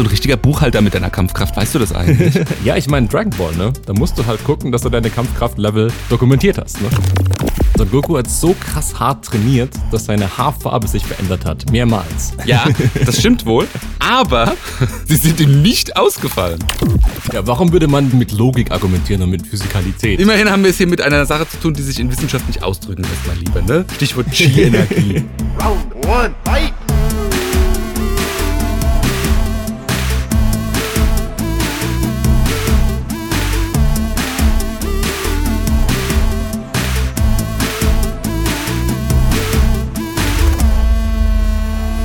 so ein richtiger Buchhalter mit deiner Kampfkraft, weißt du das eigentlich? ja, ich meine Dragon Ball, ne? Da musst du halt gucken, dass du deine Kampfkraft-Level dokumentiert hast, ne? Son Goku hat so krass hart trainiert, dass seine Haarfarbe sich verändert hat. Mehrmals. Ja, das stimmt wohl. Aber sie sind ihm nicht ausgefallen. Ja, warum würde man mit Logik argumentieren und mit Physikalität? Immerhin haben wir es hier mit einer Sache zu tun, die sich in Wissenschaft nicht ausdrücken lässt, mein Lieber, ne? Stichwort Chi-Energie. Round one, fight!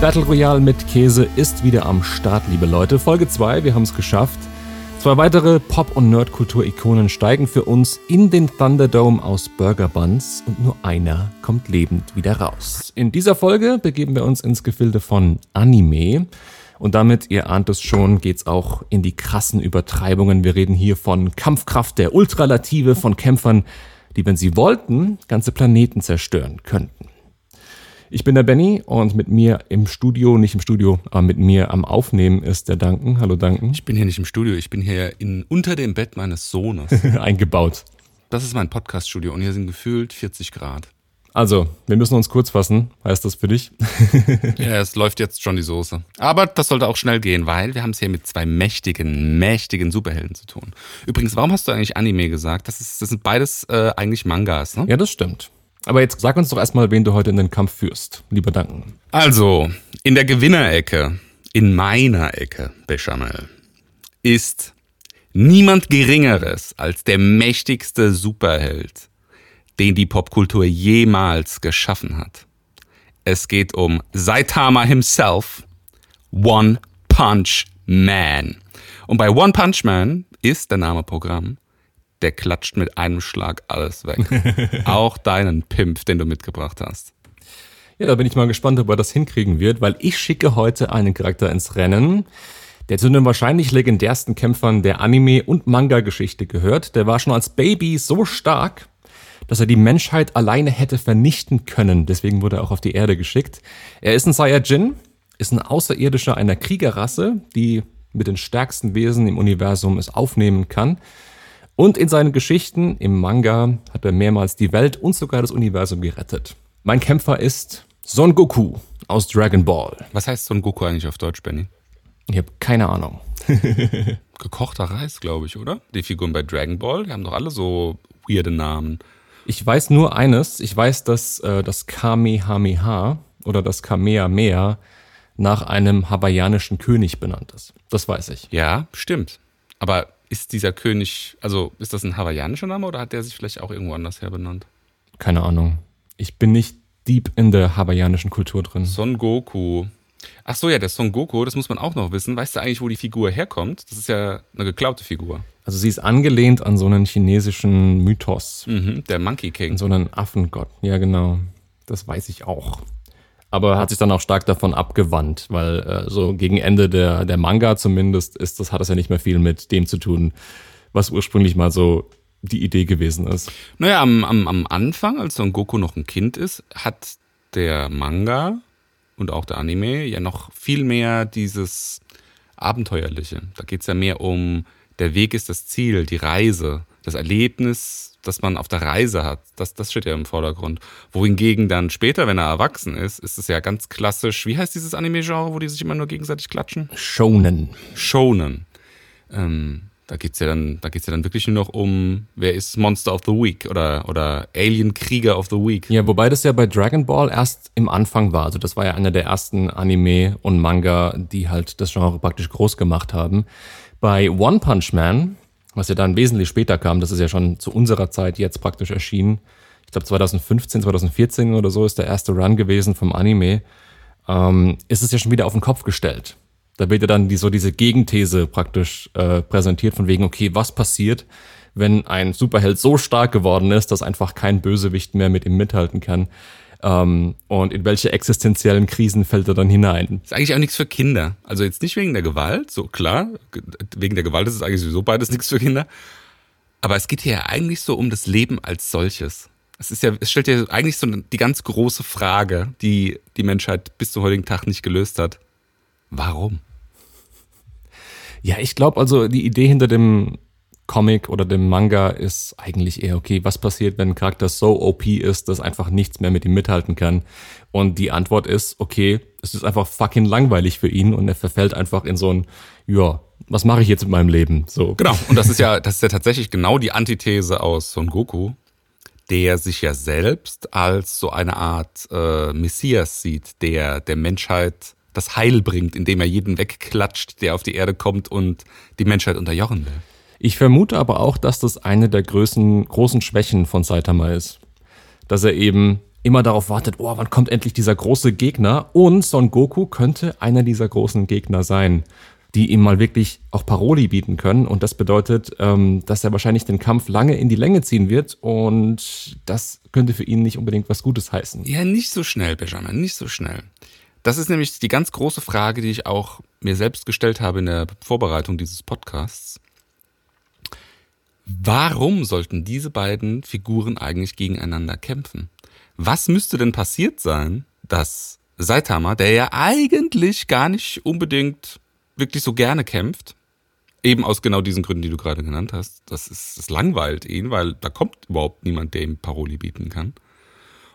Battle Royale mit Käse ist wieder am Start, liebe Leute. Folge 2, wir haben es geschafft. Zwei weitere Pop- und Nerdkultur-Ikonen steigen für uns in den Thunderdome aus Burger Buns und nur einer kommt lebend wieder raus. In dieser Folge begeben wir uns ins Gefilde von Anime. Und damit, ihr ahnt es schon, geht's auch in die krassen Übertreibungen. Wir reden hier von Kampfkraft der Ultralative, von Kämpfern, die, wenn sie wollten, ganze Planeten zerstören könnten. Ich bin der Benny und mit mir im Studio, nicht im Studio, aber mit mir am Aufnehmen ist der Duncan. Hallo Duncan. Ich bin hier nicht im Studio, ich bin hier in, unter dem Bett meines Sohnes. Eingebaut. Das ist mein Podcast-Studio und hier sind gefühlt 40 Grad. Also, wir müssen uns kurz fassen. Heißt das für dich? ja, es läuft jetzt schon die Soße. Aber das sollte auch schnell gehen, weil wir haben es hier mit zwei mächtigen, mächtigen Superhelden zu tun. Übrigens, warum hast du eigentlich Anime gesagt? Das, ist, das sind beides äh, eigentlich Mangas, ne? Ja, das stimmt. Aber jetzt sag uns doch erstmal, wen du heute in den Kampf führst. Lieber Danken. Also, in der Gewinnerecke, in meiner Ecke, Bechamel, ist niemand Geringeres als der mächtigste Superheld, den die Popkultur jemals geschaffen hat. Es geht um Saitama himself, One Punch Man. Und bei One Punch Man ist der Name Programm der klatscht mit einem Schlag alles weg. Auch deinen Pimp, den du mitgebracht hast. Ja, da bin ich mal gespannt, ob er das hinkriegen wird, weil ich schicke heute einen Charakter ins Rennen, der zu den wahrscheinlich legendärsten Kämpfern der Anime- und Manga-Geschichte gehört. Der war schon als Baby so stark, dass er die Menschheit alleine hätte vernichten können. Deswegen wurde er auch auf die Erde geschickt. Er ist ein Saiyajin, ist ein Außerirdischer einer Kriegerrasse, die mit den stärksten Wesen im Universum es aufnehmen kann. Und in seinen Geschichten im Manga hat er mehrmals die Welt und sogar das Universum gerettet. Mein Kämpfer ist Son Goku aus Dragon Ball. Was heißt Son Goku eigentlich auf Deutsch, Benny? Ich habe keine Ahnung. Gekochter Reis, glaube ich, oder? Die Figuren bei Dragon Ball, die haben doch alle so weirde Namen. Ich weiß nur eines. Ich weiß, dass äh, das Kamehameha oder das Kamehameha nach einem hawaiianischen König benannt ist. Das weiß ich. Ja, stimmt. Aber ist dieser König, also ist das ein hawaiianischer Name oder hat der sich vielleicht auch irgendwo anders her benannt? Keine Ahnung. Ich bin nicht deep in der hawaiianischen Kultur drin. Son Goku. Ach so, ja, der Son Goku, das muss man auch noch wissen. Weißt du eigentlich, wo die Figur herkommt? Das ist ja eine geklaute Figur. Also sie ist angelehnt an so einen chinesischen Mythos. Mhm, der Monkey King. An so einen Affengott. Ja, genau. Das weiß ich auch aber hat sich dann auch stark davon abgewandt, weil äh, so gegen Ende der, der Manga zumindest ist das, hat das ja nicht mehr viel mit dem zu tun, was ursprünglich mal so die Idee gewesen ist. Naja, am, am, am Anfang, als Son Goku noch ein Kind ist, hat der Manga und auch der Anime ja noch viel mehr dieses Abenteuerliche. Da geht es ja mehr um, der Weg ist das Ziel, die Reise, das Erlebnis das man auf der Reise hat. Das, das steht ja im Vordergrund. Wohingegen dann später, wenn er erwachsen ist, ist es ja ganz klassisch. Wie heißt dieses Anime-Genre, wo die sich immer nur gegenseitig klatschen? Shonen. Shonen. Ähm, da geht's ja dann, da geht's ja dann wirklich nur noch um, wer ist Monster of the Week oder, oder Alien Krieger of the Week. Ja, wobei das ja bei Dragon Ball erst im Anfang war. Also das war ja einer der ersten Anime und Manga, die halt das Genre praktisch groß gemacht haben. Bei One Punch Man was ja dann wesentlich später kam, das ist ja schon zu unserer Zeit jetzt praktisch erschienen. Ich glaube 2015, 2014 oder so ist der erste Run gewesen vom Anime. Ähm, ist es ja schon wieder auf den Kopf gestellt. Da wird ja dann die, so diese Gegenthese praktisch äh, präsentiert von wegen, okay, was passiert, wenn ein Superheld so stark geworden ist, dass einfach kein Bösewicht mehr mit ihm mithalten kann. Ähm, und in welche existenziellen Krisen fällt er dann hinein? Ist eigentlich auch nichts für Kinder. Also jetzt nicht wegen der Gewalt, so klar, wegen der Gewalt ist es eigentlich sowieso beides nichts für Kinder. Aber es geht hier ja eigentlich so um das Leben als solches. Es ist ja, es stellt ja eigentlich so die ganz große Frage, die die Menschheit bis zum heutigen Tag nicht gelöst hat. Warum? Ja, ich glaube also, die Idee hinter dem Comic oder dem Manga ist eigentlich eher okay, was passiert, wenn ein Charakter so OP ist, dass einfach nichts mehr mit ihm mithalten kann. Und die Antwort ist, okay, es ist einfach fucking langweilig für ihn und er verfällt einfach in so ein, ja, was mache ich jetzt mit meinem Leben? So. Genau. Und das ist ja, das ist ja tatsächlich genau die Antithese aus Son Goku, der sich ja selbst als so eine Art äh, Messias sieht, der der Menschheit das Heil bringt, indem er jeden wegklatscht, der auf die Erde kommt und die Menschheit unterjochen will. Ich vermute aber auch, dass das eine der größten, großen Schwächen von Saitama ist. Dass er eben immer darauf wartet, oh, wann kommt endlich dieser große Gegner? Und Son Goku könnte einer dieser großen Gegner sein, die ihm mal wirklich auch Paroli bieten können. Und das bedeutet, ähm, dass er wahrscheinlich den Kampf lange in die Länge ziehen wird. Und das könnte für ihn nicht unbedingt was Gutes heißen. Ja, nicht so schnell, Benjamin, nicht so schnell. Das ist nämlich die ganz große Frage, die ich auch mir selbst gestellt habe in der Vorbereitung dieses Podcasts. Warum sollten diese beiden Figuren eigentlich gegeneinander kämpfen? Was müsste denn passiert sein, dass Saitama, der ja eigentlich gar nicht unbedingt wirklich so gerne kämpft, eben aus genau diesen Gründen, die du gerade genannt hast, das ist, das langweilt ihn, weil da kommt überhaupt niemand, der ihm Paroli bieten kann.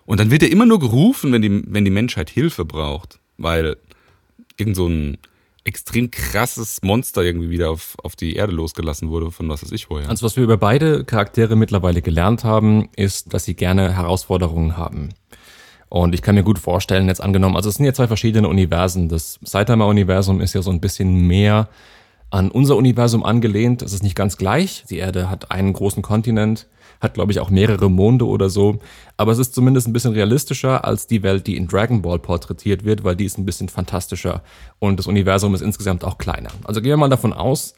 Und dann wird er immer nur gerufen, wenn die, wenn die Menschheit Hilfe braucht weil irgend so ein extrem krasses Monster irgendwie wieder auf, auf die Erde losgelassen wurde, von was weiß ich woher. Also was wir über beide Charaktere mittlerweile gelernt haben, ist, dass sie gerne Herausforderungen haben. Und ich kann mir gut vorstellen, jetzt angenommen, also es sind ja zwei verschiedene Universen. Das Saitama-Universum ist ja so ein bisschen mehr an unser Universum angelehnt. Es ist nicht ganz gleich. Die Erde hat einen großen Kontinent hat, glaube ich, auch mehrere Monde oder so. Aber es ist zumindest ein bisschen realistischer als die Welt, die in Dragon Ball porträtiert wird, weil die ist ein bisschen fantastischer und das Universum ist insgesamt auch kleiner. Also gehen wir mal davon aus,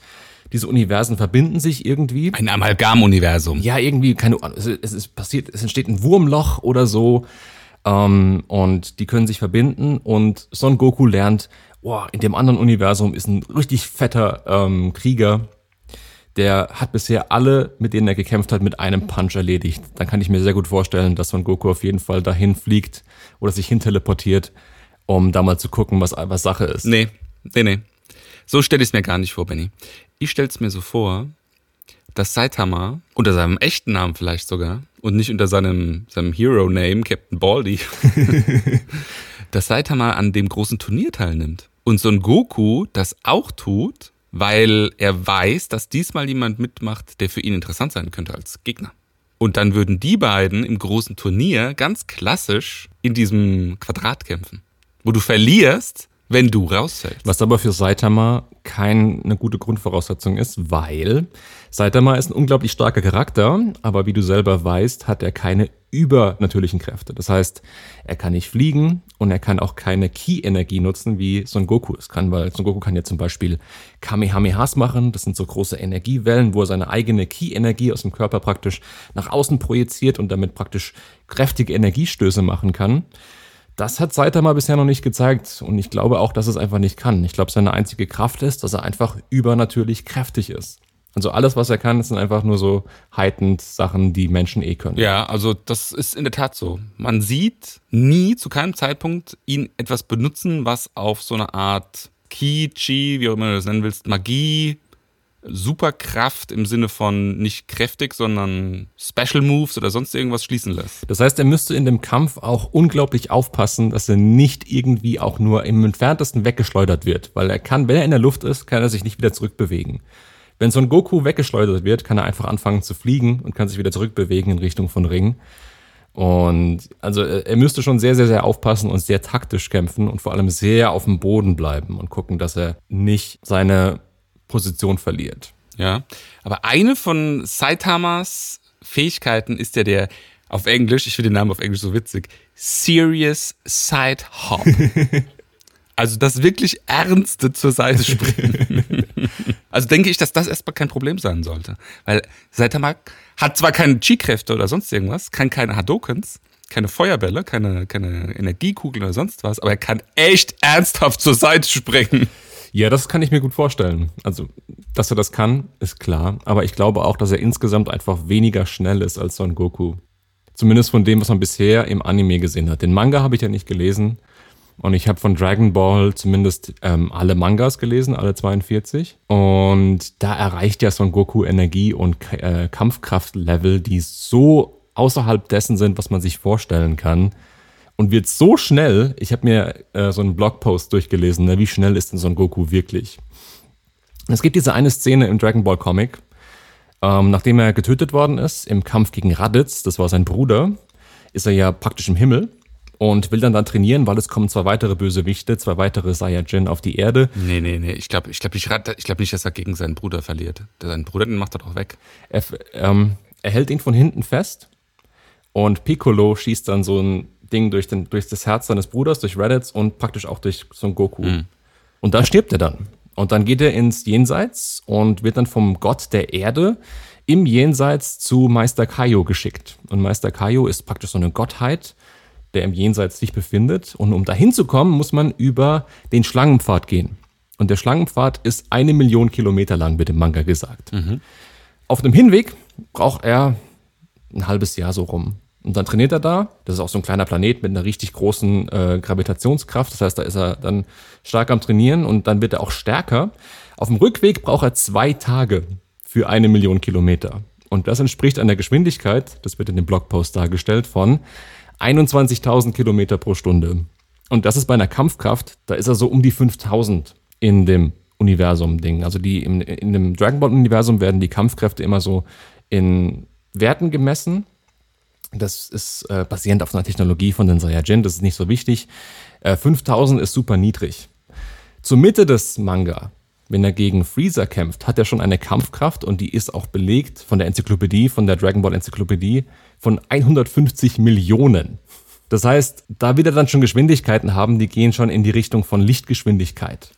diese Universen verbinden sich irgendwie. Ein Amalgam-Universum. Ja, irgendwie, keine Ahnung, es ist passiert, es entsteht ein Wurmloch oder so. Ähm, und die können sich verbinden und Son Goku lernt, boah, in dem anderen Universum ist ein richtig fetter ähm, Krieger, der hat bisher alle, mit denen er gekämpft hat, mit einem Punch erledigt. Dann kann ich mir sehr gut vorstellen, dass Son Goku auf jeden Fall dahin fliegt oder sich hin teleportiert, um da mal zu gucken, was, was Sache ist. Nee, nee, nee. So stelle ich es mir gar nicht vor, Benny. Ich stelle es mir so vor, dass Saitama, unter seinem echten Namen vielleicht sogar, und nicht unter seinem, seinem Hero-Name, Captain Baldy, dass Saitama an dem großen Turnier teilnimmt. Und Son Goku das auch tut weil er weiß, dass diesmal jemand mitmacht, der für ihn interessant sein könnte als Gegner. Und dann würden die beiden im großen Turnier ganz klassisch in diesem Quadrat kämpfen, wo du verlierst, wenn du rausfällst. Was aber für Saitama keine gute Grundvoraussetzung ist, weil Saitama ist ein unglaublich starker Charakter, aber wie du selber weißt, hat er keine übernatürlichen Kräfte. Das heißt, er kann nicht fliegen und er kann auch keine Ki-Energie nutzen, wie Son Goku es kann, weil Son Goku kann ja zum Beispiel Kamehamehas machen. Das sind so große Energiewellen, wo er seine eigene Ki-Energie aus dem Körper praktisch nach außen projiziert und damit praktisch kräftige Energiestöße machen kann. Das hat Saitama bisher noch nicht gezeigt und ich glaube auch, dass es einfach nicht kann. Ich glaube, seine einzige Kraft ist, dass er einfach übernatürlich kräftig ist. Also alles, was er kann, sind einfach nur so heitend Sachen, die Menschen eh können. Ja, also das ist in der Tat so. Man sieht nie zu keinem Zeitpunkt ihn etwas benutzen, was auf so eine Art Ki, Chi, wie auch immer du das nennen willst, Magie, Superkraft im Sinne von nicht kräftig, sondern Special Moves oder sonst irgendwas schließen lässt. Das heißt, er müsste in dem Kampf auch unglaublich aufpassen, dass er nicht irgendwie auch nur im entferntesten weggeschleudert wird, weil er kann, wenn er in der Luft ist, kann er sich nicht wieder zurückbewegen. Wenn so ein Goku weggeschleudert wird, kann er einfach anfangen zu fliegen und kann sich wieder zurückbewegen in Richtung von Ring. Und also er müsste schon sehr, sehr, sehr aufpassen und sehr taktisch kämpfen und vor allem sehr auf dem Boden bleiben und gucken, dass er nicht seine Position verliert. Ja, aber eine von Saitamas Fähigkeiten ist ja der, auf Englisch, ich finde den Namen auf Englisch so witzig, Serious Side Hop. also das wirklich Ernste zur Seite springen. also denke ich, dass das erstmal kein Problem sein sollte. Weil Saitama hat zwar keine Chi-Kräfte oder sonst irgendwas, kann keine Hadokens, keine Feuerbälle, keine, keine Energiekugeln oder sonst was, aber er kann echt ernsthaft zur Seite springen. Ja, das kann ich mir gut vorstellen. Also, dass er das kann, ist klar. Aber ich glaube auch, dass er insgesamt einfach weniger schnell ist als Son Goku. Zumindest von dem, was man bisher im Anime gesehen hat. Den Manga habe ich ja nicht gelesen. Und ich habe von Dragon Ball zumindest ähm, alle Mangas gelesen, alle 42. Und da erreicht ja Son Goku Energie- und äh, Kampfkraftlevel, die so außerhalb dessen sind, was man sich vorstellen kann. Und wird so schnell, ich habe mir äh, so einen Blogpost durchgelesen, ne, wie schnell ist denn Son Goku wirklich? Es gibt diese eine Szene im Dragon Ball Comic, ähm, nachdem er getötet worden ist im Kampf gegen Raditz, das war sein Bruder, ist er ja praktisch im Himmel und will dann dann trainieren, weil es kommen zwei weitere Bösewichte, zwei weitere Saiyajin auf die Erde. Nee, nee, nee. Ich glaube ich glaub nicht, ich glaub nicht, dass er gegen seinen Bruder verliert. Sein Bruder, den macht er doch weg. Er, ähm, er hält ihn von hinten fest und Piccolo schießt dann so ein Ding durch, den, durch das Herz seines Bruders, durch Reddits und praktisch auch durch Son Goku. Mhm. Und da stirbt er dann. Und dann geht er ins Jenseits und wird dann vom Gott der Erde im Jenseits zu Meister Kaio geschickt. Und Meister Kaio ist praktisch so eine Gottheit, der im Jenseits sich befindet. Und um dahin zu kommen, muss man über den Schlangenpfad gehen. Und der Schlangenpfad ist eine Million Kilometer lang, wird im Manga gesagt. Mhm. Auf dem Hinweg braucht er ein halbes Jahr so rum. Und dann trainiert er da. Das ist auch so ein kleiner Planet mit einer richtig großen äh, Gravitationskraft. Das heißt, da ist er dann stark am Trainieren und dann wird er auch stärker. Auf dem Rückweg braucht er zwei Tage für eine Million Kilometer. Und das entspricht einer Geschwindigkeit, das wird in dem Blogpost dargestellt, von 21.000 Kilometer pro Stunde. Und das ist bei einer Kampfkraft, da ist er so um die 5000 in dem Universum-Ding. Also die in, in dem Dragon Ball-Universum werden die Kampfkräfte immer so in Werten gemessen. Das ist äh, basierend auf einer Technologie von den Saiyajin, das ist nicht so wichtig. Äh, 5000 ist super niedrig. Zur Mitte des Manga, wenn er gegen Freezer kämpft, hat er schon eine Kampfkraft und die ist auch belegt von der Enzyklopädie, von der Dragon Ball Enzyklopädie, von 150 Millionen. Das heißt, da wird er dann schon Geschwindigkeiten haben, die gehen schon in die Richtung von Lichtgeschwindigkeit.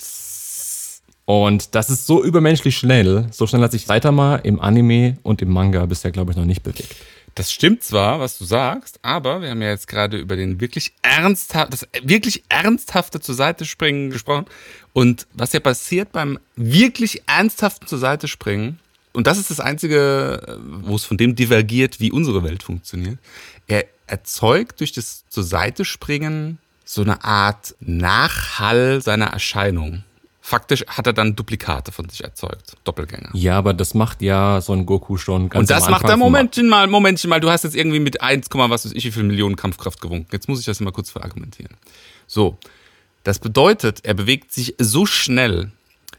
Und das ist so übermenschlich schnell. So schnell hat sich Saitama im Anime und im Manga bisher, glaube ich, noch nicht bewegt. Das stimmt zwar, was du sagst, aber wir haben ja jetzt gerade über den wirklich ernsthaft, das wirklich ernsthafte zur Seite springen gesprochen. Und was ja passiert beim wirklich ernsthaften zur Seite springen, und das ist das Einzige, wo es von dem divergiert, wie unsere Welt funktioniert. Er erzeugt durch das zur Seite springen so eine Art Nachhall seiner Erscheinung. Faktisch hat er dann Duplikate von sich erzeugt, Doppelgänger. Ja, aber das macht ja so ein Goku schon ganz Und das macht er, Momentchen mal, Momentchen mal, du hast jetzt irgendwie mit 1, was weiß ich, wie viel Millionen Kampfkraft gewunken. Jetzt muss ich das mal kurz verargumentieren. So, das bedeutet, er bewegt sich so schnell,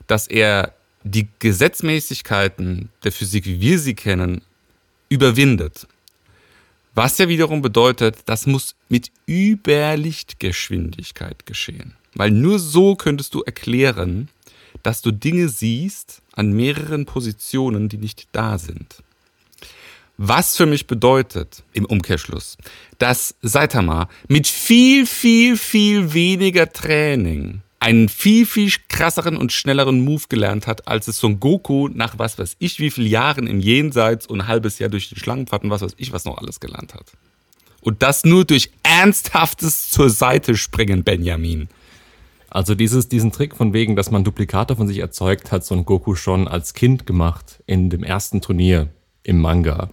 dass er die Gesetzmäßigkeiten der Physik, wie wir sie kennen, überwindet. Was ja wiederum bedeutet, das muss mit Überlichtgeschwindigkeit geschehen. Weil nur so könntest du erklären, dass du Dinge siehst an mehreren Positionen, die nicht da sind. Was für mich bedeutet, im Umkehrschluss, dass Saitama mit viel, viel, viel weniger Training einen viel, viel krasseren und schnelleren Move gelernt hat, als es Son Goku nach was weiß ich wie vielen Jahren im Jenseits und ein halbes Jahr durch die Schlangenpfad und was weiß ich was noch alles gelernt hat. Und das nur durch ernsthaftes zur Seite springen, Benjamin. Also dieses, diesen Trick von wegen, dass man Duplikate von sich erzeugt, hat Son Goku schon als Kind gemacht in dem ersten Turnier im Manga.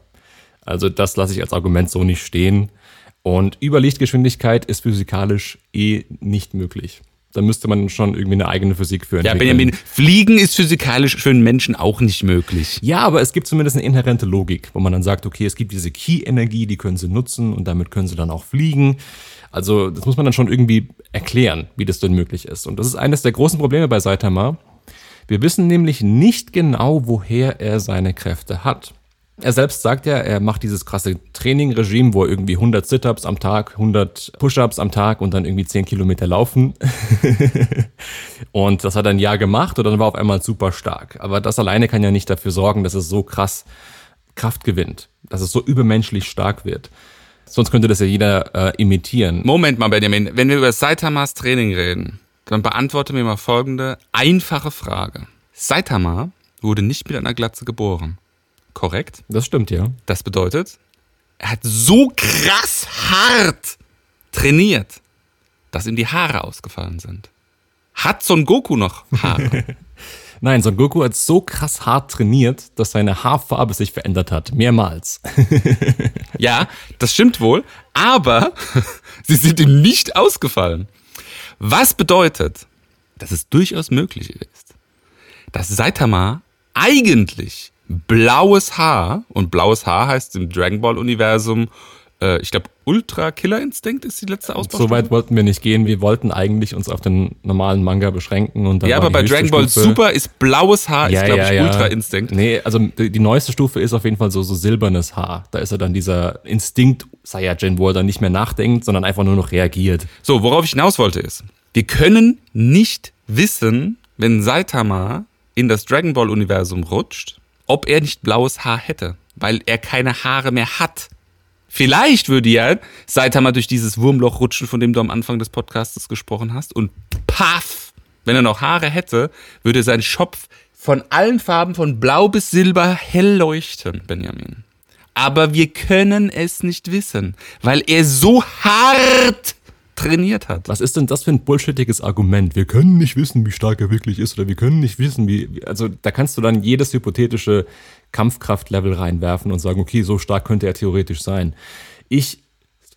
Also das lasse ich als Argument so nicht stehen. Und Überlichtgeschwindigkeit ist physikalisch eh nicht möglich da müsste man schon irgendwie eine eigene Physik entwickeln. Ja, Benjamin, Fliegen ist physikalisch für einen Menschen auch nicht möglich. Ja, aber es gibt zumindest eine inhärente Logik, wo man dann sagt, okay, es gibt diese Key-Energie, die können sie nutzen und damit können sie dann auch fliegen. Also das muss man dann schon irgendwie erklären, wie das denn möglich ist. Und das ist eines der großen Probleme bei Saitama. Wir wissen nämlich nicht genau, woher er seine Kräfte hat. Er selbst sagt ja, er macht dieses krasse Training-Regime, wo er irgendwie 100 Sit-Ups am Tag, 100 Push-Ups am Tag und dann irgendwie 10 Kilometer laufen. und das hat er ein Jahr gemacht und dann war auf einmal super stark. Aber das alleine kann ja nicht dafür sorgen, dass es so krass Kraft gewinnt, dass es so übermenschlich stark wird. Sonst könnte das ja jeder äh, imitieren. Moment mal, Benjamin, wenn wir über Saitamas Training reden, dann beantworte mir mal folgende einfache Frage. Saitama wurde nicht mit einer Glatze geboren. Korrekt? Das stimmt, ja. Das bedeutet, er hat so krass hart trainiert, dass ihm die Haare ausgefallen sind. Hat Son Goku noch Haare? Nein, Son Goku hat so krass hart trainiert, dass seine Haarfarbe sich verändert hat. Mehrmals. ja, das stimmt wohl. Aber sie sind ihm nicht ausgefallen. Was bedeutet, dass es durchaus möglich ist, dass Saitama eigentlich blaues Haar, und blaues Haar heißt im Dragon Ball Universum, äh, ich glaube, Ultra Killer Instinct ist die letzte Ausbaustufe. So weit wollten wir nicht gehen. Wir wollten eigentlich uns auf den normalen Manga beschränken. Und dann ja, aber bei Dragon Ball Stufe- Super ist blaues Haar, Ja, ist glaube ja, ich ja. Ultra Instinct. Nee, also die, die neueste Stufe ist auf jeden Fall so, so silbernes Haar. Da ist er dann dieser Instinkt Saiyajin, wo er dann nicht mehr nachdenkt, sondern einfach nur noch reagiert. So, worauf ich hinaus wollte ist, wir können nicht wissen, wenn Saitama in das Dragon Ball Universum rutscht, ob er nicht blaues Haar hätte, weil er keine Haare mehr hat. Vielleicht würde ja Saitama durch dieses Wurmloch rutschen, von dem du am Anfang des Podcasts gesprochen hast, und paff, wenn er noch Haare hätte, würde sein Schopf von allen Farben von blau bis silber hell leuchten, Benjamin. Aber wir können es nicht wissen, weil er so hart trainiert hat. Was ist denn das für ein bullshittiges Argument? Wir können nicht wissen, wie stark er wirklich ist oder wir können nicht wissen, wie. Also da kannst du dann jedes hypothetische Kampfkraftlevel reinwerfen und sagen, okay, so stark könnte er theoretisch sein. Ich,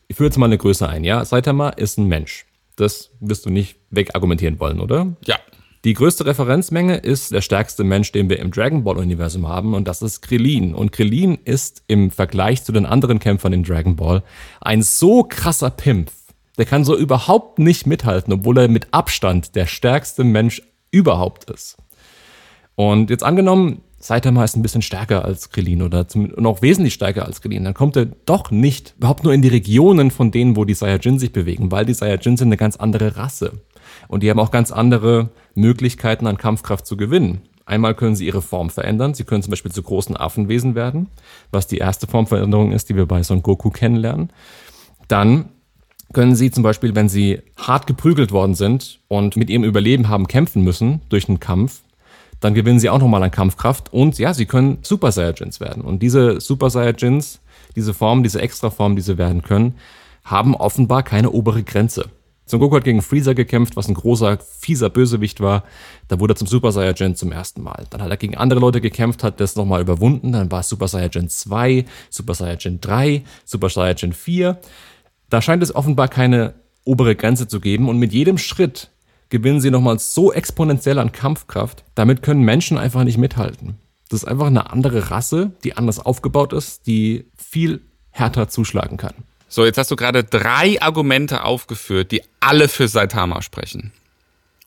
ich führe jetzt mal eine Größe ein, ja? Saitama ist ein Mensch. Das wirst du nicht wegargumentieren wollen, oder? Ja. Die größte Referenzmenge ist der stärkste Mensch, den wir im Dragon Ball Universum haben, und das ist Krillin. Und Krillin ist im Vergleich zu den anderen Kämpfern in Dragon Ball ein so krasser Pimp. Der kann so überhaupt nicht mithalten, obwohl er mit Abstand der stärkste Mensch überhaupt ist. Und jetzt angenommen, Saitama ist ein bisschen stärker als Krillin oder noch wesentlich stärker als Krillin, dann kommt er doch nicht überhaupt nur in die Regionen von denen, wo die Saiyajin sich bewegen, weil die Saiyajin sind eine ganz andere Rasse. Und die haben auch ganz andere Möglichkeiten an Kampfkraft zu gewinnen. Einmal können sie ihre Form verändern. Sie können zum Beispiel zu großen Affenwesen werden, was die erste Formveränderung ist, die wir bei Son Goku kennenlernen. Dann können sie zum Beispiel, wenn sie hart geprügelt worden sind und mit ihrem Überleben haben kämpfen müssen durch einen Kampf, dann gewinnen sie auch nochmal an Kampfkraft und ja, sie können Super Saiyajins werden. Und diese Super Saiyajins, diese Formen, diese Extraformen, die sie werden können, haben offenbar keine obere Grenze. Son Goku hat gegen Freezer gekämpft, was ein großer, fieser Bösewicht war. Da wurde er zum Super Saiyajin zum ersten Mal. Dann hat er gegen andere Leute gekämpft, hat das nochmal überwunden. Dann war es Super Saiyajin 2, Super Saiyajin 3, Super Saiyajin 4. Da scheint es offenbar keine obere Grenze zu geben und mit jedem Schritt gewinnen sie nochmal so exponentiell an Kampfkraft. Damit können Menschen einfach nicht mithalten. Das ist einfach eine andere Rasse, die anders aufgebaut ist, die viel härter zuschlagen kann. So, jetzt hast du gerade drei Argumente aufgeführt, die alle für Saitama sprechen.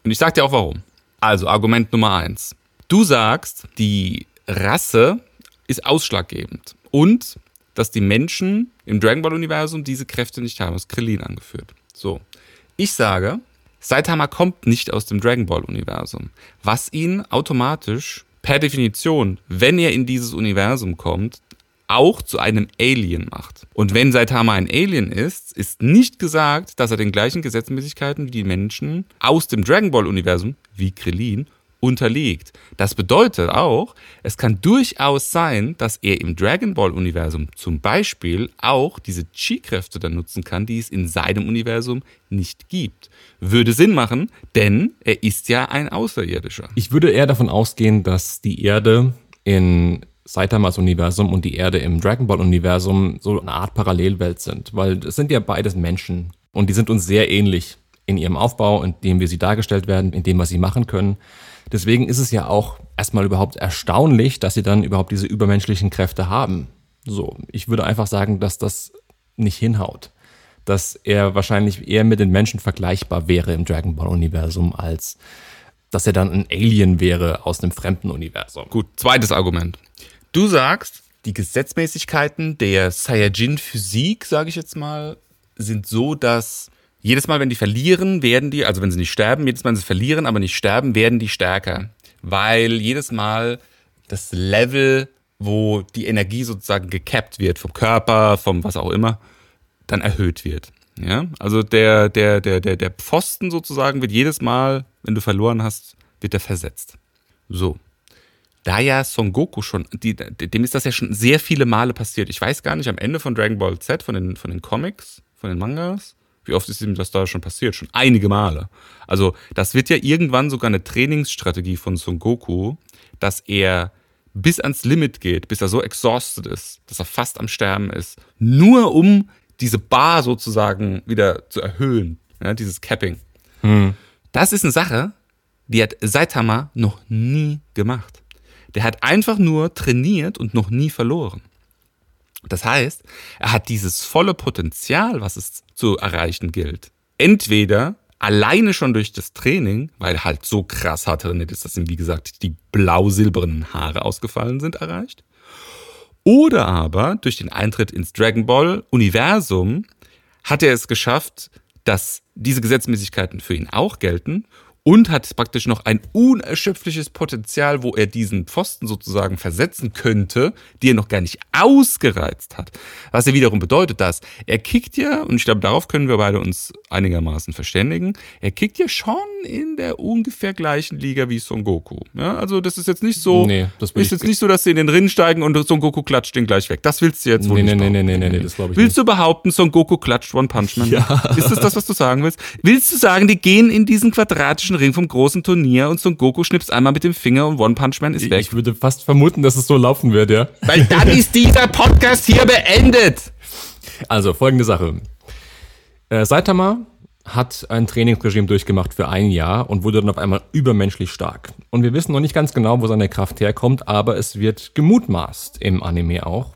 Und ich sag dir auch warum. Also, Argument Nummer eins. Du sagst, die Rasse ist ausschlaggebend. Und dass die Menschen im Dragon Ball Universum diese Kräfte nicht haben. Das ist Krillin angeführt. So. Ich sage, Saitama kommt nicht aus dem Dragon Ball Universum. Was ihn automatisch per Definition, wenn er in dieses Universum kommt, auch zu einem Alien macht. Und wenn Saitama ein Alien ist, ist nicht gesagt, dass er den gleichen Gesetzmäßigkeiten wie die Menschen aus dem Dragon Ball Universum, wie Krillin, unterliegt. Das bedeutet auch, es kann durchaus sein, dass er im Dragon Ball Universum zum Beispiel auch diese Chi-Kräfte dann nutzen kann, die es in seinem Universum nicht gibt. Würde Sinn machen, denn er ist ja ein Außerirdischer. Ich würde eher davon ausgehen, dass die Erde in Saitamas Universum und die Erde im Dragon Ball Universum so eine Art Parallelwelt sind, weil es sind ja beides Menschen und die sind uns sehr ähnlich in ihrem Aufbau, in dem wir sie dargestellt werden, in dem, was sie machen können. Deswegen ist es ja auch erstmal überhaupt erstaunlich, dass sie dann überhaupt diese übermenschlichen Kräfte haben. So, ich würde einfach sagen, dass das nicht hinhaut. Dass er wahrscheinlich eher mit den Menschen vergleichbar wäre im Dragon Ball Universum, als dass er dann ein Alien wäre aus einem fremden Universum. Gut, zweites Argument. Du sagst, die Gesetzmäßigkeiten der Saiyajin-Physik, sage ich jetzt mal, sind so, dass jedes Mal, wenn die verlieren, werden die, also wenn sie nicht sterben, jedes Mal, wenn sie verlieren, aber nicht sterben, werden die stärker. Weil jedes Mal das Level, wo die Energie sozusagen gekappt wird, vom Körper, vom was auch immer, dann erhöht wird. Ja, also der, der, der, der, der Pfosten sozusagen wird jedes Mal, wenn du verloren hast, wird er versetzt. So. Da ja Son Goku schon, die, dem ist das ja schon sehr viele Male passiert. Ich weiß gar nicht, am Ende von Dragon Ball Z, von den, von den Comics, von den Mangas, wie oft ist ihm das da schon passiert? Schon einige Male. Also, das wird ja irgendwann sogar eine Trainingsstrategie von Son Goku, dass er bis ans Limit geht, bis er so exhausted ist, dass er fast am Sterben ist, nur um diese Bar sozusagen wieder zu erhöhen, ja, dieses Capping. Das ist eine Sache, die hat Saitama noch nie gemacht. Der hat einfach nur trainiert und noch nie verloren. Das heißt, er hat dieses volle Potenzial, was es zu erreichen gilt, entweder alleine schon durch das Training, weil er halt so krass hart trainiert ist, dass ihm, wie gesagt, die blau-silbernen Haare ausgefallen sind, erreicht. Oder aber durch den Eintritt ins Dragon Ball Universum hat er es geschafft, dass diese Gesetzmäßigkeiten für ihn auch gelten und hat praktisch noch ein unerschöpfliches Potenzial, wo er diesen Pfosten sozusagen versetzen könnte, die er noch gar nicht ausgereizt hat. Was ja wiederum bedeutet, dass er kickt ja, und ich glaube, darauf können wir beide uns einigermaßen verständigen, er kickt ja schon in der ungefähr gleichen Liga wie Son Goku. Ja, also das ist jetzt nicht so, Nee, das ist jetzt nicht so, dass sie in den Ring steigen und Son Goku klatscht den gleich weg. Das willst du jetzt wohl Nee, nicht nee, nee, nee, nee, nee, das glaube ich Willst du behaupten, Son Goku klatscht One Punch Man? Ja. Ist das das, was du sagen willst? Willst du sagen, die gehen in diesen quadratischen Ring vom großen Turnier und Son Goku schnippst einmal mit dem Finger und One Punch Man ist weg? Ich würde fast vermuten, dass es so laufen wird, ja. Weil dann ist dieser Podcast hier beendet. Also, folgende Sache. Äh, Saitama hat ein Trainingsregime durchgemacht für ein Jahr und wurde dann auf einmal übermenschlich stark. Und wir wissen noch nicht ganz genau, wo seine Kraft herkommt, aber es wird gemutmaßt im Anime auch.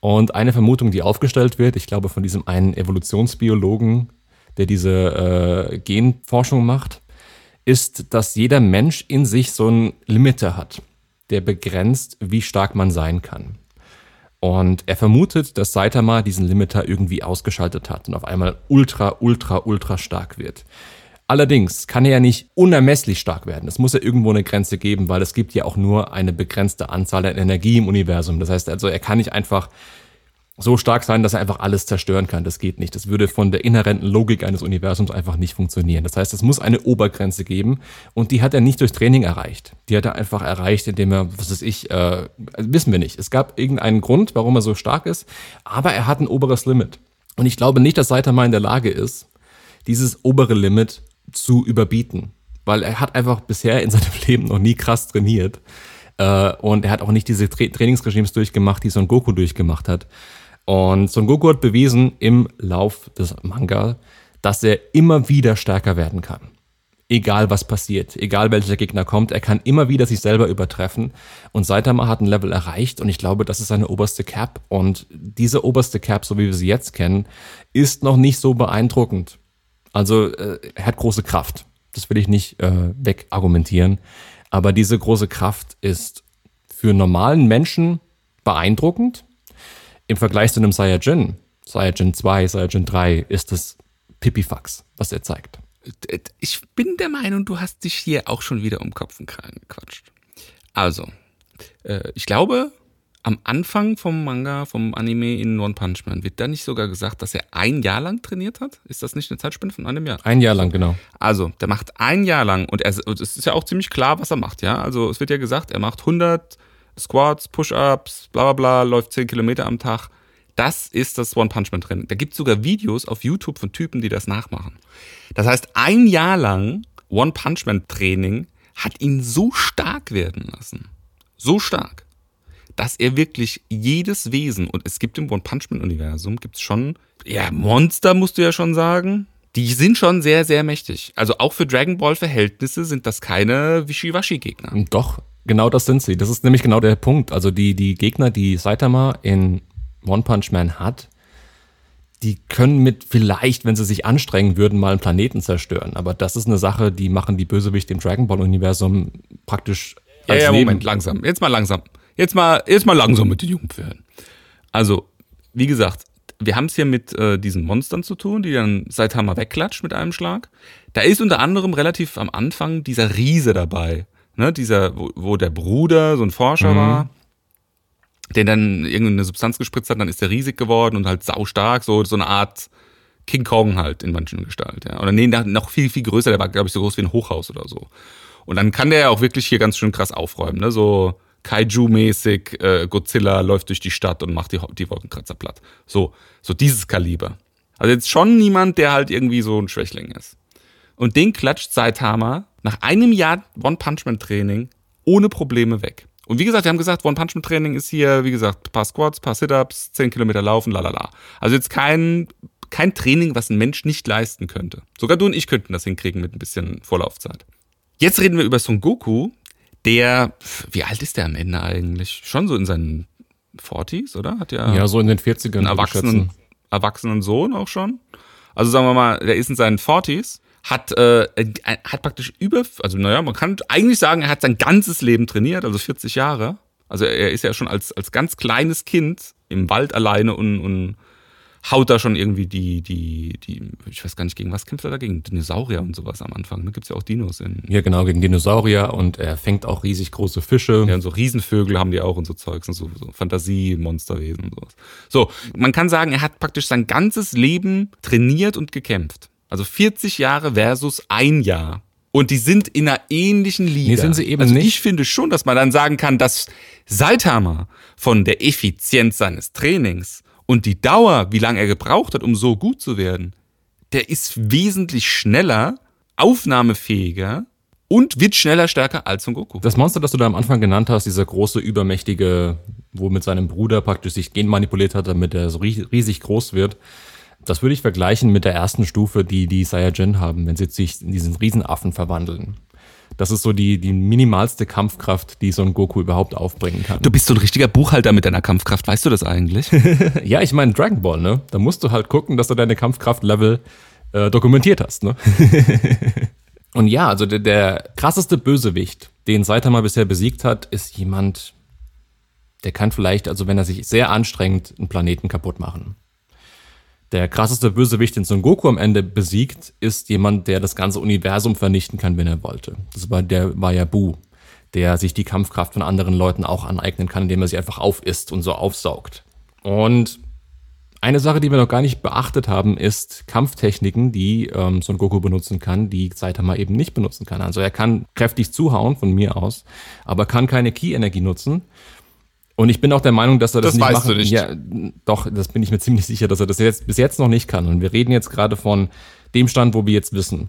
Und eine Vermutung, die aufgestellt wird, ich glaube von diesem einen Evolutionsbiologen, der diese äh, Genforschung macht, ist, dass jeder Mensch in sich so einen Limiter hat, der begrenzt, wie stark man sein kann. Und er vermutet, dass Saitama diesen Limiter irgendwie ausgeschaltet hat und auf einmal ultra, ultra, ultra stark wird. Allerdings kann er ja nicht unermesslich stark werden. Es muss ja irgendwo eine Grenze geben, weil es gibt ja auch nur eine begrenzte Anzahl an Energie im Universum. Das heißt also, er kann nicht einfach so stark sein, dass er einfach alles zerstören kann. Das geht nicht. Das würde von der inhärenten Logik eines Universums einfach nicht funktionieren. Das heißt, es muss eine Obergrenze geben und die hat er nicht durch Training erreicht. Die hat er einfach erreicht, indem er, was weiß ich, äh, wissen wir nicht. Es gab irgendeinen Grund, warum er so stark ist, aber er hat ein oberes Limit. Und ich glaube nicht, dass Saitama in der Lage ist, dieses obere Limit zu überbieten. Weil er hat einfach bisher in seinem Leben noch nie krass trainiert. Äh, und er hat auch nicht diese Tra Trainingsregimes durchgemacht, die Son Goku durchgemacht hat. Und Son Goku hat bewiesen im Lauf des Manga, dass er immer wieder stärker werden kann. Egal was passiert, egal welcher Gegner kommt, er kann immer wieder sich selber übertreffen. Und Saitama hat ein Level erreicht und ich glaube, das ist seine oberste Cap. Und diese oberste Cap, so wie wir sie jetzt kennen, ist noch nicht so beeindruckend. Also äh, er hat große Kraft. Das will ich nicht äh, wegargumentieren. Aber diese große Kraft ist für normalen Menschen beeindruckend. Im Vergleich zu einem Saiyajin, Saiyajin 2, Saiyajin 3, ist es Pipifax, was er zeigt. Ich bin der Meinung, du hast dich hier auch schon wieder um Kopf und Kragen gequatscht. Also, äh, ich glaube, am Anfang vom Manga, vom Anime in One Punch Man, wird da nicht sogar gesagt, dass er ein Jahr lang trainiert hat? Ist das nicht eine Zeitspanne von einem Jahr? Ein Jahr lang, genau. Also, der macht ein Jahr lang und und es ist ja auch ziemlich klar, was er macht, ja. Also, es wird ja gesagt, er macht 100 Squats, Push-Ups, bla bla bla, läuft 10 Kilometer am Tag. Das ist das One-Punch-Man-Training. Da gibt es sogar Videos auf YouTube von Typen, die das nachmachen. Das heißt, ein Jahr lang One-Punch-Man-Training hat ihn so stark werden lassen. So stark, dass er wirklich jedes Wesen, und es gibt im One-Punch-Man-Universum, gibt es schon, ja, Monster musst du ja schon sagen, die sind schon sehr, sehr mächtig. Also auch für Dragon Ball-Verhältnisse sind das keine Wischiwaschi-Gegner. Doch, genau das sind sie. Das ist nämlich genau der Punkt. Also die, die Gegner, die Saitama in One Punch Man hat, die können mit vielleicht, wenn sie sich anstrengen würden, mal einen Planeten zerstören. Aber das ist eine Sache, die machen die Bösewichte im Dragon Ball Universum praktisch Ja, als ja, Leben. Moment, langsam. Jetzt mal langsam. Jetzt mal, jetzt mal langsam mit den Jugendpferden. Also, wie gesagt, wir haben es hier mit äh, diesen Monstern zu tun, die dann Saitama wegklatscht mit einem Schlag. Da ist unter anderem relativ am Anfang dieser Riese dabei. Ne, dieser, wo, wo der Bruder so ein Forscher war, der dann irgendeine Substanz gespritzt hat, dann ist der riesig geworden und halt saustark, so, so eine Art King Kong halt in manchen Gestalt, ja. Oder nee, noch viel, viel größer, der war, glaube ich, so groß wie ein Hochhaus oder so. Und dann kann der ja auch wirklich hier ganz schön krass aufräumen, ne? So Kaiju-mäßig, äh, Godzilla läuft durch die Stadt und macht die, die Wolkenkratzer platt. So, so dieses Kaliber. Also jetzt schon niemand, der halt irgendwie so ein Schwächling ist. Und den klatscht Saitama nach einem Jahr One-Punch-Man-Training ohne Probleme weg. Und wie gesagt, wir haben gesagt, One-Punch-Man-Training ist hier, wie gesagt, paar Squats, paar Sit-Ups, 10 Kilometer laufen, lalala. Also jetzt kein kein Training, was ein Mensch nicht leisten könnte. Sogar du und ich könnten das hinkriegen mit ein bisschen Vorlaufzeit. Jetzt reden wir über Son Goku, der, wie alt ist der am Ende eigentlich? Schon so in seinen 40s, oder? Hat ja, Ja, so in den 40ern. einen würde ich erwachsenen, erwachsenen Sohn auch schon. Also sagen wir mal, der ist in seinen 40s, hat, äh, hat praktisch über, also naja, man kann eigentlich sagen, er hat sein ganzes Leben trainiert, also 40 Jahre. Also er ist ja schon als, als ganz kleines Kind im Wald alleine und, und haut da schon irgendwie die, die, die, ich weiß gar nicht, gegen was kämpft er dagegen? Dinosaurier und sowas am Anfang. Da gibt's ja auch Dinos in. Ja, genau, gegen Dinosaurier und er fängt auch riesig große Fische. Ja, und so Riesenvögel haben die auch und so Zeugs und so, so Fantasie-Monsterwesen und sowas. So, man kann sagen, er hat praktisch sein ganzes Leben trainiert und gekämpft. Also 40 Jahre versus ein Jahr. Und die sind in einer ähnlichen Liga. Nee, sind sie eben also nicht. ich finde schon, dass man dann sagen kann, dass Saitama von der Effizienz seines Trainings und die Dauer, wie lange er gebraucht hat, um so gut zu werden, der ist wesentlich schneller, aufnahmefähiger und wird schneller stärker als Son Goku. Das Monster, das du da am Anfang genannt hast, dieser große, übermächtige, wo mit seinem Bruder praktisch sich genmanipuliert hat, damit er so rie- riesig groß wird, das würde ich vergleichen mit der ersten Stufe, die die Saiyajin haben, wenn sie sich in diesen Riesenaffen verwandeln. Das ist so die, die minimalste Kampfkraft, die so ein Goku überhaupt aufbringen kann. Du bist so ein richtiger Buchhalter mit deiner Kampfkraft, weißt du das eigentlich? Ja, ich meine Dragon Ball, ne? Da musst du halt gucken, dass du deine Kampfkraft-Level äh, dokumentiert hast, ne? Und ja, also der, der krasseste Bösewicht, den Saitama bisher besiegt hat, ist jemand, der kann vielleicht, also wenn er sich sehr anstrengt, einen Planeten kaputt machen. Der krasseste Bösewicht, den Son Goku am Ende besiegt, ist jemand, der das ganze Universum vernichten kann, wenn er wollte. Das war der war ja Bu, der sich die Kampfkraft von anderen Leuten auch aneignen kann, indem er sie einfach aufisst und so aufsaugt. Und eine Sache, die wir noch gar nicht beachtet haben, ist Kampftechniken, die ähm, Son Goku benutzen kann, die Saitama eben nicht benutzen kann. Also er kann kräftig zuhauen von mir aus, aber kann keine Ki-Energie nutzen. Und ich bin auch der Meinung, dass er das, Das nicht weißt machen du nicht. Ja, doch, das bin ich mir ziemlich sicher, dass er das jetzt bis jetzt noch nicht kann. Und wir reden jetzt gerade von dem Stand, wo wir jetzt wissen.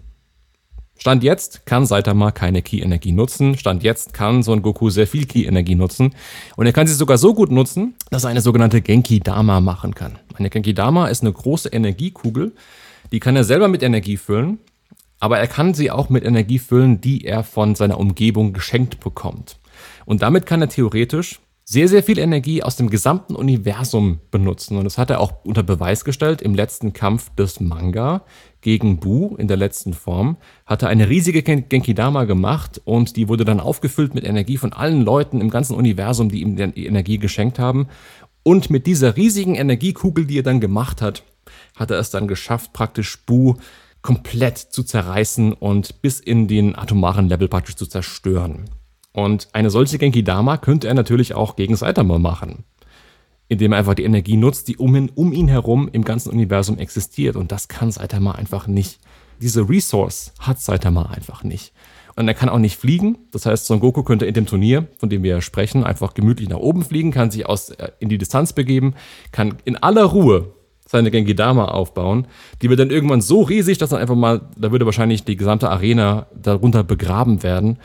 Stand jetzt kann Saitama keine Ki-Energie nutzen. Stand jetzt kann Son Goku sehr viel Ki-Energie nutzen. Und er kann sie sogar so gut nutzen, dass er eine sogenannte Genki-Dama machen kann. Eine Genki-Dama ist eine große Energiekugel. Die kann er selber mit Energie füllen. Aber er kann sie auch mit Energie füllen, die er von seiner Umgebung geschenkt bekommt. Und damit kann er theoretisch sehr, sehr viel Energie aus dem gesamten Universum benutzen. Und das hat er auch unter Beweis gestellt im letzten Kampf des Manga gegen Bu in der letzten Form. Hat er eine riesige Gen Genkidama gemacht und die wurde dann aufgefüllt mit Energie von allen Leuten im ganzen Universum, die ihm die Energie geschenkt haben. Und mit dieser riesigen Energiekugel, die er dann gemacht hat, hat er es dann geschafft, praktisch Bu komplett zu zerreißen und bis in den atomaren Level praktisch zu zerstören. Und eine solche Genki-Dama könnte er natürlich auch gegen Saitama machen. Indem er einfach die Energie nutzt, die um ihn, um ihn herum im ganzen Universum existiert. Und das kann Saitama einfach nicht. Diese Resource hat Saitama einfach nicht. Und er kann auch nicht fliegen. Das heißt, Son Goku könnte in dem Turnier, von dem wir sprechen, einfach gemütlich nach oben fliegen, kann sich aus, äh, in die Distanz begeben, kann in aller Ruhe seine Genki-Dama aufbauen. Die wird dann irgendwann so riesig, dass dann einfach mal, da würde wahrscheinlich die gesamte Arena darunter begraben werden.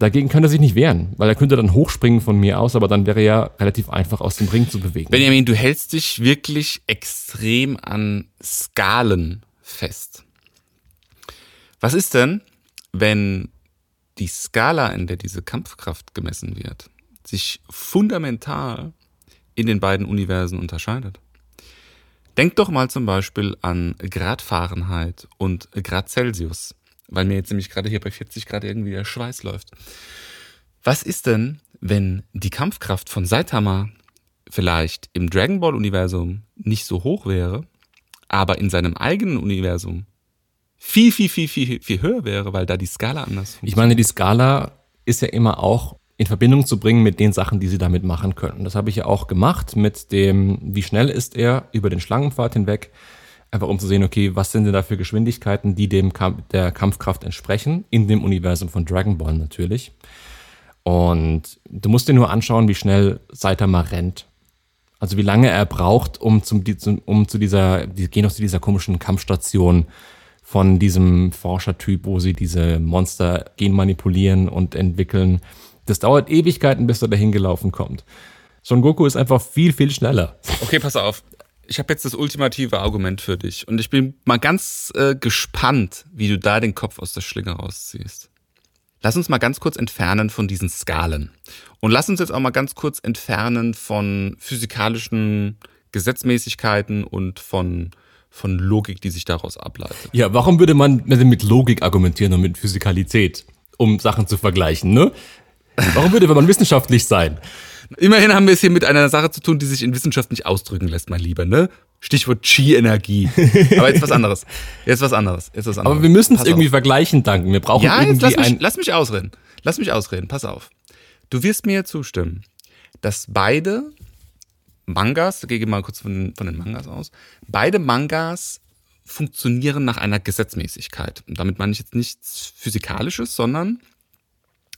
Dagegen kann er sich nicht wehren, weil er könnte dann hochspringen von mir aus, aber dann wäre er relativ einfach aus dem Ring zu bewegen. Benjamin, du hältst dich wirklich extrem an Skalen fest. Was ist denn, wenn die Skala, in der diese Kampfkraft gemessen wird, sich fundamental in den beiden Universen unterscheidet? Denk doch mal zum Beispiel an Grad Fahrenheit und Grad Celsius, weil mir jetzt nämlich gerade hier bei 40 Grad irgendwie der Schweiß läuft. Was ist denn, wenn die Kampfkraft von Saitama vielleicht im Dragon Ball Universum nicht so hoch wäre, aber in seinem eigenen Universum viel, viel, viel, viel, viel höher wäre, weil da die Skala anders Ich meine, die Skala ist ja immer auch in Verbindung zu bringen mit den Sachen, die sie damit machen können. Das habe ich ja auch gemacht mit dem, wie schnell ist er über den Schlangenpfad hinweg, einfach um zu sehen, okay, was sind denn da für Geschwindigkeiten, die dem Kamp der Kampfkraft entsprechen, in dem Universum von Dragon Ball natürlich. Und du musst dir nur anschauen, wie schnell Saitama rennt. Also wie lange er braucht, um, zum, um zu dieser, die gehen aus dieser komischen Kampfstation von diesem Forschertyp, wo sie diese Monster genmanipulieren und entwickeln. Das dauert Ewigkeiten, bis er dahin gelaufen kommt. Son Goku ist einfach viel, viel schneller. Okay, pass auf. Ich habe jetzt das ultimative Argument für dich und ich bin mal ganz äh, gespannt, wie du da den Kopf aus der Schlinge rausziehst. Lass uns mal ganz kurz entfernen von diesen Skalen und lass uns jetzt auch mal ganz kurz entfernen von physikalischen Gesetzmäßigkeiten und von von Logik, die sich daraus ableitet. Ja, warum würde man mit Logik argumentieren und mit Physikalität, um Sachen zu vergleichen, ne? Warum würde man wissenschaftlich sein? Immerhin haben wir es hier mit einer Sache zu tun, die sich in Wissenschaft nicht ausdrücken lässt, mein Lieber, ne? Stichwort Chi-Energie. Aber jetzt was anderes. Jetzt was anderes. Jetzt was anderes. Aber wir müssen es irgendwie vergleichen, danken. Wir brauchen ja, irgendwie lass mich. Lass mich ausreden. Lass mich ausreden. Pass auf. Du wirst mir zustimmen, dass beide Mangas, gehe mal kurz von, von den Mangas aus, beide Mangas funktionieren nach einer Gesetzmäßigkeit. Und damit meine ich jetzt nichts Physikalisches, sondern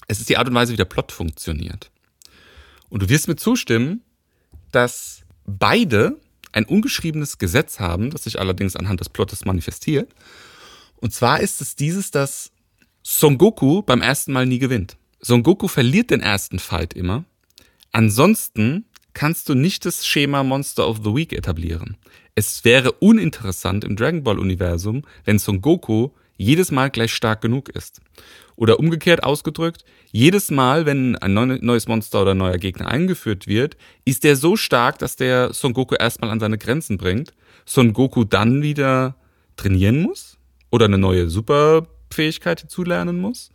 es ist die Art und Weise, wie der Plot funktioniert. Und du wirst mir zustimmen, dass beide ein ungeschriebenes Gesetz haben, das sich allerdings anhand des Plottes manifestiert. Und zwar ist es dieses, dass Son Goku beim ersten Mal nie gewinnt. Son Goku verliert den ersten Fight immer. Ansonsten kannst du nicht das Schema Monster of the Week etablieren. Es wäre uninteressant im Dragon Ball Universum, wenn Son Goku jedes Mal gleich stark genug ist. Oder umgekehrt ausgedrückt, jedes Mal, wenn ein neues Monster oder ein neuer Gegner eingeführt wird, ist der so stark, dass der Son Goku erstmal an seine Grenzen bringt, Son Goku dann wieder trainieren muss oder eine neue Superfähigkeit hinzulernen muss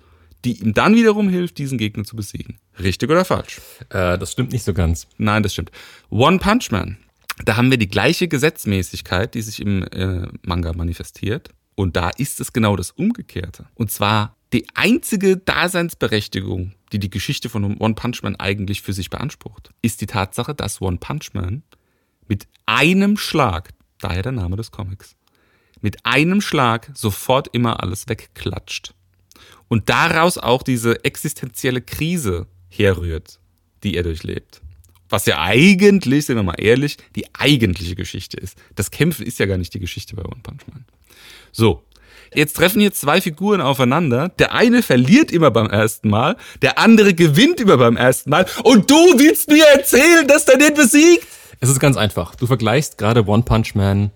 die ihm dann wiederum hilft, diesen Gegner zu besiegen. Richtig oder falsch? Äh, das stimmt nicht so ganz. Nein, das stimmt. One Punch Man. Da haben wir die gleiche Gesetzmäßigkeit, die sich im äh, Manga manifestiert. Und da ist es genau das Umgekehrte. Und zwar die einzige Daseinsberechtigung, die die Geschichte von One Punch Man eigentlich für sich beansprucht, ist die Tatsache, dass One Punch Man mit einem Schlag, daher der Name des Comics, mit einem Schlag sofort immer alles wegklatscht und daraus auch diese existenzielle Krise herrührt, die er durchlebt. Was ja eigentlich, sind wir mal ehrlich, die eigentliche Geschichte ist. Das Kämpfen ist ja gar nicht die Geschichte bei One Punch Man. So. Jetzt treffen hier zwei Figuren aufeinander. Der eine verliert immer beim ersten Mal, der andere gewinnt immer beim ersten Mal. Und du willst mir erzählen, dass der den besiegt? Es ist ganz einfach. Du vergleichst gerade One Punch Man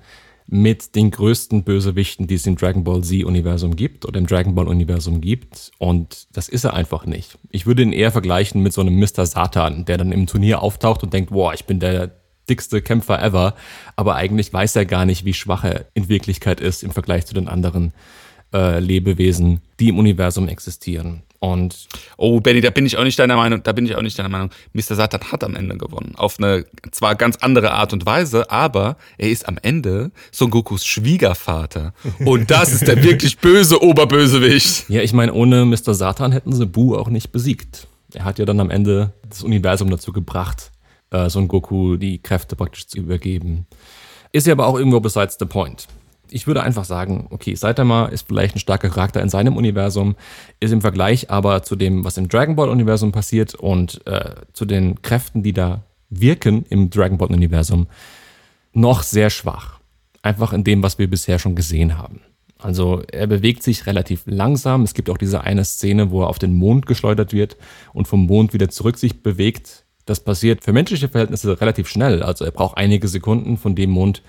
mit den größten Bösewichten, die es im Dragon Ball Z-Universum gibt oder im Dragon Ball-Universum gibt. Und das ist er einfach nicht. Ich würde ihn eher vergleichen mit so einem Mr. Satan, der dann im Turnier auftaucht und denkt, boah, ich bin der dickste Kämpfer ever. Aber eigentlich weiß er gar nicht, wie schwach er in Wirklichkeit ist im Vergleich zu den anderen äh, Lebewesen, die im Universum existieren. Und oh, Benny, da bin ich auch nicht deiner Meinung, da bin ich auch nicht deiner Meinung. Mr. Satan hat am Ende gewonnen. Auf eine zwar ganz andere Art und Weise, aber er ist am Ende Son Gokus Schwiegervater. Und das ist der wirklich böse Oberbösewicht. Ja, ich meine, ohne Mr. Satan hätten sie Bu auch nicht besiegt. Er hat ja dann am Ende das Universum dazu gebracht, äh, Son Goku die Kräfte praktisch zu übergeben. Ist ja aber auch irgendwo besides the point ich würde einfach sagen, okay, Saitama ist vielleicht ein starker Charakter in seinem Universum, ist im Vergleich aber zu dem, was im Dragon Ball-Universum passiert und äh, zu den Kräften, die da wirken im Dragon Ball-Universum, noch sehr schwach. Einfach in dem, was wir bisher schon gesehen haben. Also er bewegt sich relativ langsam. Es gibt auch diese eine Szene, wo er auf den Mond geschleudert wird und vom Mond wieder zurück sich bewegt. Das passiert für menschliche Verhältnisse relativ schnell. Also er braucht einige Sekunden von dem Mond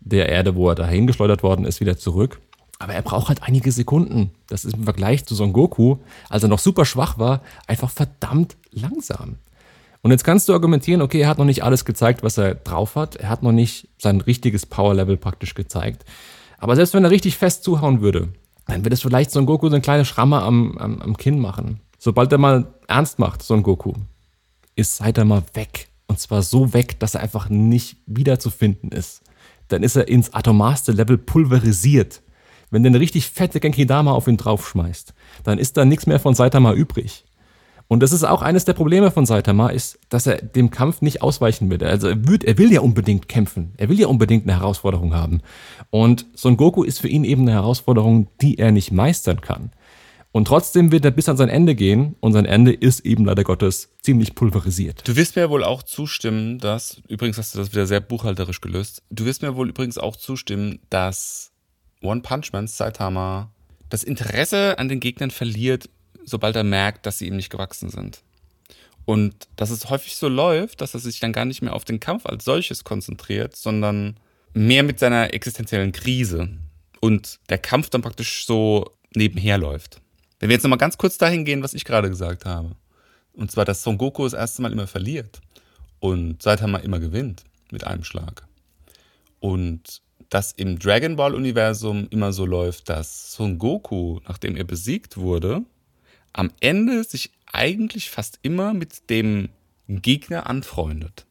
der Erde, wo er dahin geschleudert worden ist, wieder zurück. Aber er braucht halt einige Sekunden. Das ist im Vergleich zu Son Goku, als er noch super schwach war, einfach verdammt langsam. Und jetzt kannst du argumentieren, okay, er hat noch nicht alles gezeigt, was er drauf hat. Er hat noch nicht sein richtiges Power-Level praktisch gezeigt. Aber selbst wenn er richtig fest zuhauen würde, dann wird es vielleicht Son Goku so eine kleine Schramme am, am, am Kinn machen. Sobald er mal ernst macht, Son Goku, ist Saitama weg. Und zwar so weg, dass er einfach nicht wiederzufinden ist dann ist er ins atomarste Level pulverisiert. Wenn du eine richtig fette Genkidama auf ihn draufschmeißt, dann ist da nichts mehr von Saitama übrig. Und das ist auch eines der Probleme von Saitama, ist, dass er dem Kampf nicht ausweichen will. Also er, wird, er will ja unbedingt kämpfen. Er will ja unbedingt eine Herausforderung haben. Und Son Goku ist für ihn eben eine Herausforderung, die er nicht meistern kann. Und trotzdem wird er bis an sein Ende gehen und sein Ende ist eben leider Gottes ziemlich pulverisiert. Du wirst mir wohl auch zustimmen, dass, übrigens hast du das wieder sehr buchhalterisch gelöst, du wirst mir wohl übrigens auch zustimmen, dass One Punch Man Saitama das Interesse an den Gegnern verliert, sobald er merkt, dass sie ihm nicht gewachsen sind. Und dass es häufig so läuft, dass er sich dann gar nicht mehr auf den Kampf als solches konzentriert, sondern mehr mit seiner existenziellen Krise und der Kampf dann praktisch so nebenher läuft. Wenn wir jetzt nochmal ganz kurz dahin gehen, was ich gerade gesagt habe. Und zwar, dass Son Goku das erste Mal immer verliert und Saitama immer gewinnt mit einem Schlag. Und dass im Dragon Ball Universum immer so läuft, dass Son Goku, nachdem er besiegt wurde, am Ende sich eigentlich fast immer mit dem Gegner anfreundet.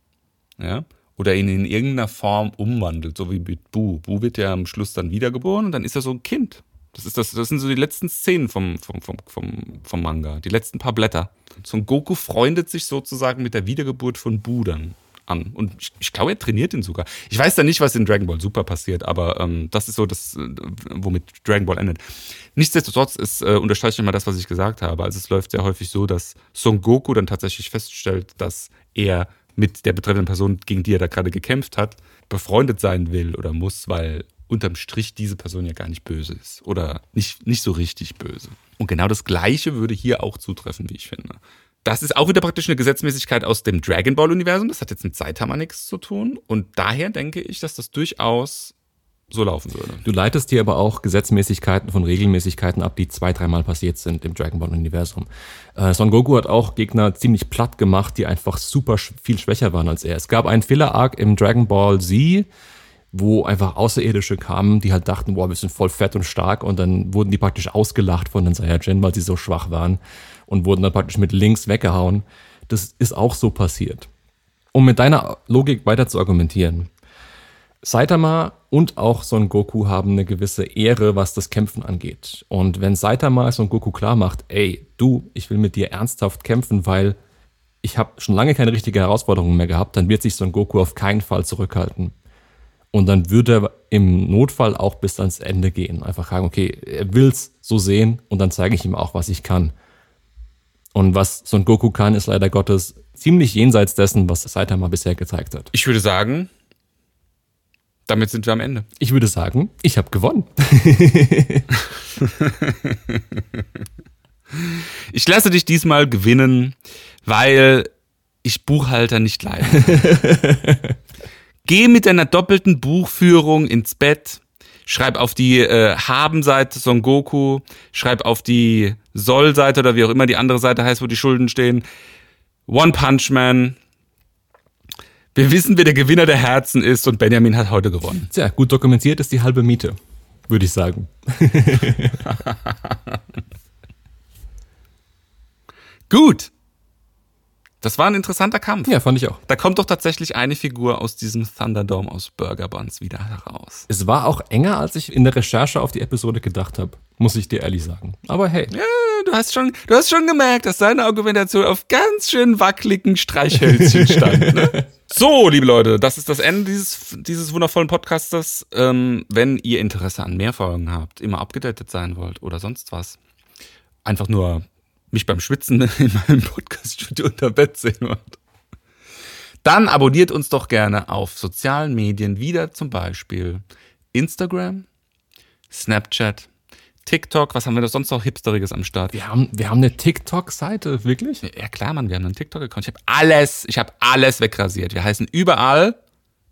Ja? Oder ihn in irgendeiner Form umwandelt, so wie mit Bu. Bu wird ja am Schluss dann wiedergeboren und dann ist er so ein Kind. Das, ist das, das sind so die letzten Szenen vom, vom, vom, vom, vom Manga, die letzten paar Blätter. Son Goku freundet sich sozusagen mit der Wiedergeburt von Bu dann an. Und ich, ich glaube, er trainiert ihn sogar. Ich weiß da nicht, was in Dragon Ball Super passiert, aber ähm, das ist so das, äh, womit Dragon Ball endet. Nichtsdestotrotz ist, äh, unterstreiche ich mal das, was ich gesagt habe. Also es läuft sehr häufig so, dass Son Goku dann tatsächlich feststellt, dass er mit der betreffenden Person, gegen die er da gerade gekämpft hat, befreundet sein will oder muss, weil unterm Strich diese Person ja gar nicht böse ist oder nicht, nicht so richtig böse. Und genau das Gleiche würde hier auch zutreffen, wie ich finde. Das ist auch wieder praktisch eine Gesetzmäßigkeit aus dem Dragon Ball Universum. Das hat jetzt mit Saitama nichts zu tun. Und daher denke ich, dass das durchaus so laufen würde. Du leitest dir aber auch Gesetzmäßigkeiten von Regelmäßigkeiten ab, die zwei, dreimal passiert sind im Dragon Ball Universum. Äh, Son Goku hat auch Gegner ziemlich platt gemacht, die einfach super sch viel schwächer waren als er. Es gab einen Filler-Arc im Dragon Ball Z, wo einfach Außerirdische kamen, die halt dachten, boah, wir sind voll fett und stark und dann wurden die praktisch ausgelacht von den Saiyajin, weil sie so schwach waren und wurden dann praktisch mit links weggehauen. Das ist auch so passiert. Um mit deiner Logik weiter zu argumentieren. Saitama und auch Son Goku haben eine gewisse Ehre, was das Kämpfen angeht. Und wenn Saitama Son Goku klar macht, ey, du, ich will mit dir ernsthaft kämpfen, weil ich habe schon lange keine richtige Herausforderung mehr gehabt, dann wird sich Son Goku auf keinen Fall zurückhalten. Und dann würde er im Notfall auch bis ans Ende gehen. Einfach sagen, okay, er will's so sehen und dann zeige ich ihm auch, was ich kann. Und was Son Goku kann, ist leider Gottes ziemlich jenseits dessen, was Saitama bisher gezeigt hat. Ich würde sagen, damit sind wir am Ende. Ich würde sagen, ich habe gewonnen. ich lasse dich diesmal gewinnen, weil ich Buchhalter nicht leide. Geh mit deiner doppelten Buchführung ins Bett. Schreib auf die äh, Haben-Seite Son Goku. Schreib auf die Soll-Seite oder wie auch immer die andere Seite heißt, wo die Schulden stehen. One Punch Man. Wir wissen, wer der Gewinner der Herzen ist und Benjamin hat heute gewonnen. Tja, gut dokumentiert ist die halbe Miete, würde ich sagen. gut. Das war ein interessanter Kampf. Ja, fand ich auch. Da kommt doch tatsächlich eine Figur aus diesem Thunderdome aus Burger Buns wieder heraus. Es war auch enger, als ich in der Recherche auf die Episode gedacht habe, muss ich dir ehrlich sagen. Aber hey. Ja, du hast schon, du hast schon gemerkt, dass deine Argumentation auf ganz schön wackeligen Streichhölzchen stand. Ne? So, liebe Leute, das ist das Ende dieses, dieses wundervollen Podcastes. Ähm, wenn ihr Interesse an mehr Folgen habt, immer abgedatet sein wollt oder sonst was, einfach nur mich beim Schwitzen in meinem Podcaststudio unter Bett sehen wollt, dann abonniert uns doch gerne auf sozialen Medien, wieder zum Beispiel Instagram, Snapchat, TikTok. Was haben wir da sonst noch Hipsteriges am Start? Wir haben, wir haben eine TikTok-Seite, wirklich? Ja klar, Mann, wir haben einen TikTok-Account. Ich habe alles, ich habe alles wegrasiert. Wir heißen überall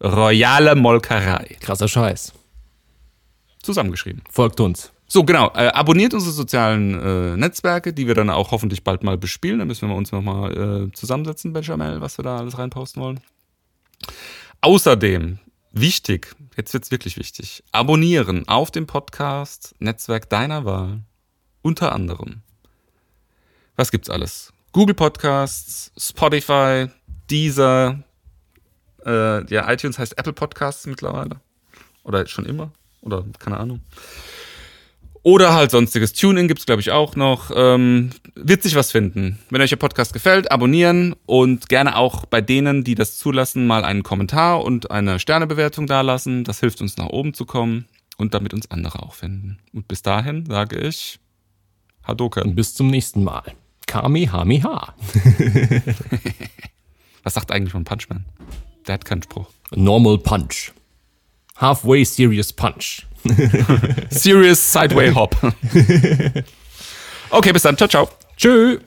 Royale Molkerei. Krasser Scheiß. Zusammengeschrieben. Folgt uns. So, genau. Äh, abonniert unsere sozialen äh, Netzwerke, die wir dann auch hoffentlich bald mal bespielen. Da müssen wir uns nochmal äh, zusammensetzen, Benjamin, was wir da alles reinposten wollen. Außerdem, wichtig, jetzt wird's wirklich wichtig, abonnieren auf dem Podcast Netzwerk deiner Wahl. Unter anderem. Was gibt's alles? Google Podcasts, Spotify, Deezer, äh, ja, iTunes heißt Apple Podcasts mittlerweile. Oder schon immer. Oder keine Ahnung. Oder halt sonstiges. TuneIn gibt's glaube ich, auch noch. Ähm, wird sich was finden. Wenn euch der Podcast gefällt, abonnieren und gerne auch bei denen, die das zulassen, mal einen Kommentar und eine Sternebewertung dalassen. Das hilft uns nach oben zu kommen und damit uns andere auch finden. Und bis dahin sage ich Hadoken. Und bis zum nächsten Mal. Kamehameha. Was sagt eigentlich von Punchman? Der hat keinen Spruch. Normal Punch. Halfway Serious Punch. Serious Sideway Hop. okay, bis dann. Ciao, ciao. Tschö.